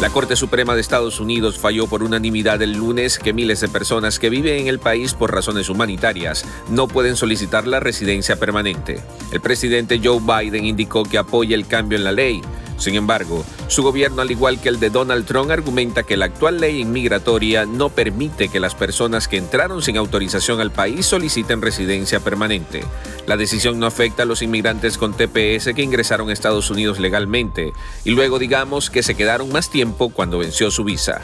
La Corte Suprema de Estados Unidos falló por unanimidad el lunes que miles de personas que viven en el país por razones humanitarias no pueden solicitar la residencia permanente. El presidente Joe Biden indicó que apoya el cambio en la ley, sin embargo, su gobierno, al igual que el de Donald Trump, argumenta que la actual ley inmigratoria no permite que las personas que entraron sin autorización al país soliciten residencia permanente. La decisión no afecta a los inmigrantes con TPS que ingresaron a Estados Unidos legalmente y luego digamos que se quedaron más tiempo cuando venció su visa.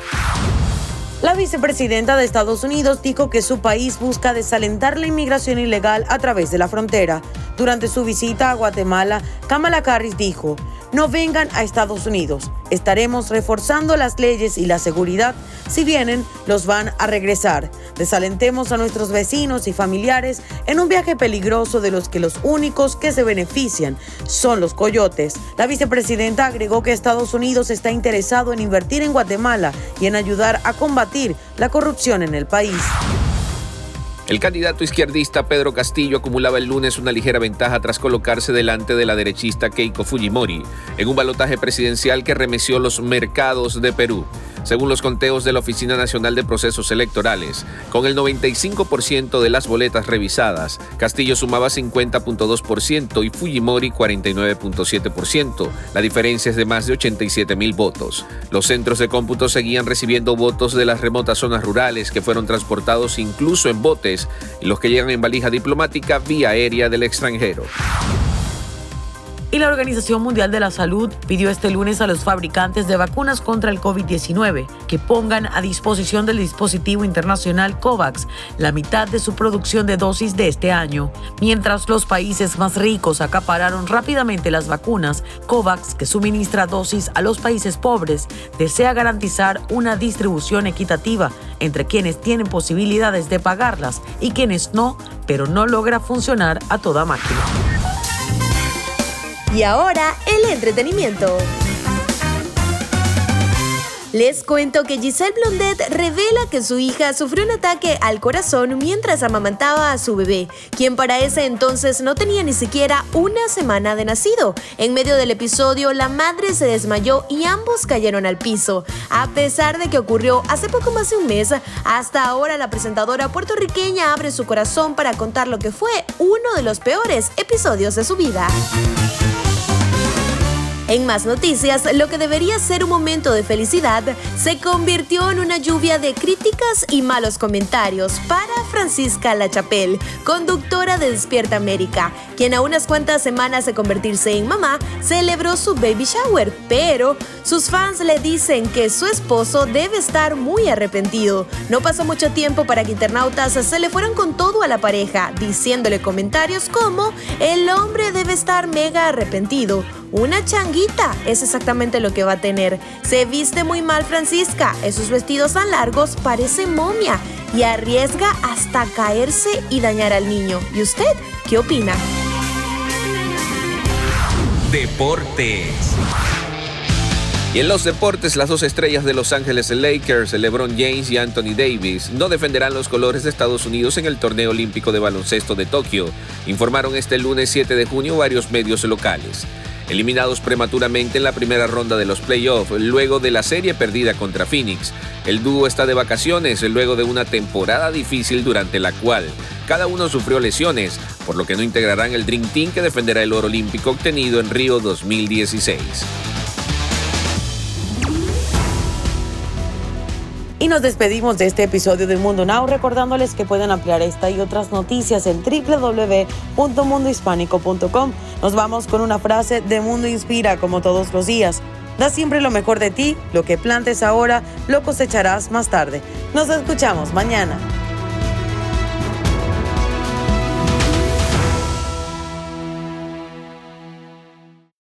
La vicepresidenta de Estados Unidos dijo que su país busca desalentar la inmigración ilegal a través de la frontera. Durante su visita a Guatemala, Kamala Harris dijo, no vengan a Estados Unidos. Estaremos reforzando las leyes y la seguridad. Si vienen, los van a regresar. Desalentemos a nuestros vecinos y familiares en un viaje peligroso de los que los únicos que se benefician son los coyotes. La vicepresidenta agregó que Estados Unidos está interesado en invertir en Guatemala y en ayudar a combatir la corrupción en el país. El candidato izquierdista Pedro Castillo acumulaba el lunes una ligera ventaja tras colocarse delante de la derechista Keiko Fujimori en un balotaje presidencial que remeció los mercados de Perú según los conteos de la Oficina Nacional de Procesos Electorales. Con el 95% de las boletas revisadas, Castillo sumaba 50.2% y Fujimori 49.7%. La diferencia es de más de 87 mil votos. Los centros de cómputo seguían recibiendo votos de las remotas zonas rurales que fueron transportados incluso en botes y los que llegan en valija diplomática vía aérea del extranjero. Y la Organización Mundial de la Salud pidió este lunes a los fabricantes de vacunas contra el COVID-19 que pongan a disposición del dispositivo internacional COVAX la mitad de su producción de dosis de este año. Mientras los países más ricos acapararon rápidamente las vacunas, COVAX, que suministra dosis a los países pobres, desea garantizar una distribución equitativa entre quienes tienen posibilidades de pagarlas y quienes no, pero no logra funcionar a toda máquina. Y ahora, el entretenimiento. Les cuento que Giselle Blondet revela que su hija sufrió un ataque al corazón mientras amamantaba a su bebé, quien para ese entonces no tenía ni siquiera una semana de nacido. En medio del episodio, la madre se desmayó y ambos cayeron al piso. A pesar de que ocurrió hace poco más de un mes, hasta ahora la presentadora puertorriqueña abre su corazón para contar lo que fue uno de los peores episodios de su vida. En más noticias, lo que debería ser un momento de felicidad se convirtió en una lluvia de críticas y malos comentarios para Francisca Lachapelle, conductora de Despierta América, quien a unas cuantas semanas de convertirse en mamá celebró su baby shower, pero sus fans le dicen que su esposo debe estar muy arrepentido. No pasó mucho tiempo para que internautas se le fueran con todo a la pareja, diciéndole comentarios como el hombre debe estar mega arrepentido una changuita es exactamente lo que va a tener. Se viste muy mal Francisca, esos vestidos tan largos parece momia y arriesga hasta caerse y dañar al niño. ¿Y usted qué opina? Deportes. Y en los deportes, las dos estrellas de Los Ángeles Lakers, LeBron James y Anthony Davis, no defenderán los colores de Estados Unidos en el torneo olímpico de baloncesto de Tokio, informaron este lunes 7 de junio varios medios locales eliminados prematuramente en la primera ronda de los playoffs luego de la serie perdida contra Phoenix. El dúo está de vacaciones luego de una temporada difícil durante la cual cada uno sufrió lesiones, por lo que no integrarán el Dream Team que defenderá el oro olímpico obtenido en Río 2016. Y nos despedimos de este episodio de Mundo Now recordándoles que pueden ampliar esta y otras noticias en www.mundohispánico.com. Nos vamos con una frase de Mundo Inspira como todos los días. Da siempre lo mejor de ti, lo que plantes ahora lo cosecharás más tarde. Nos escuchamos mañana.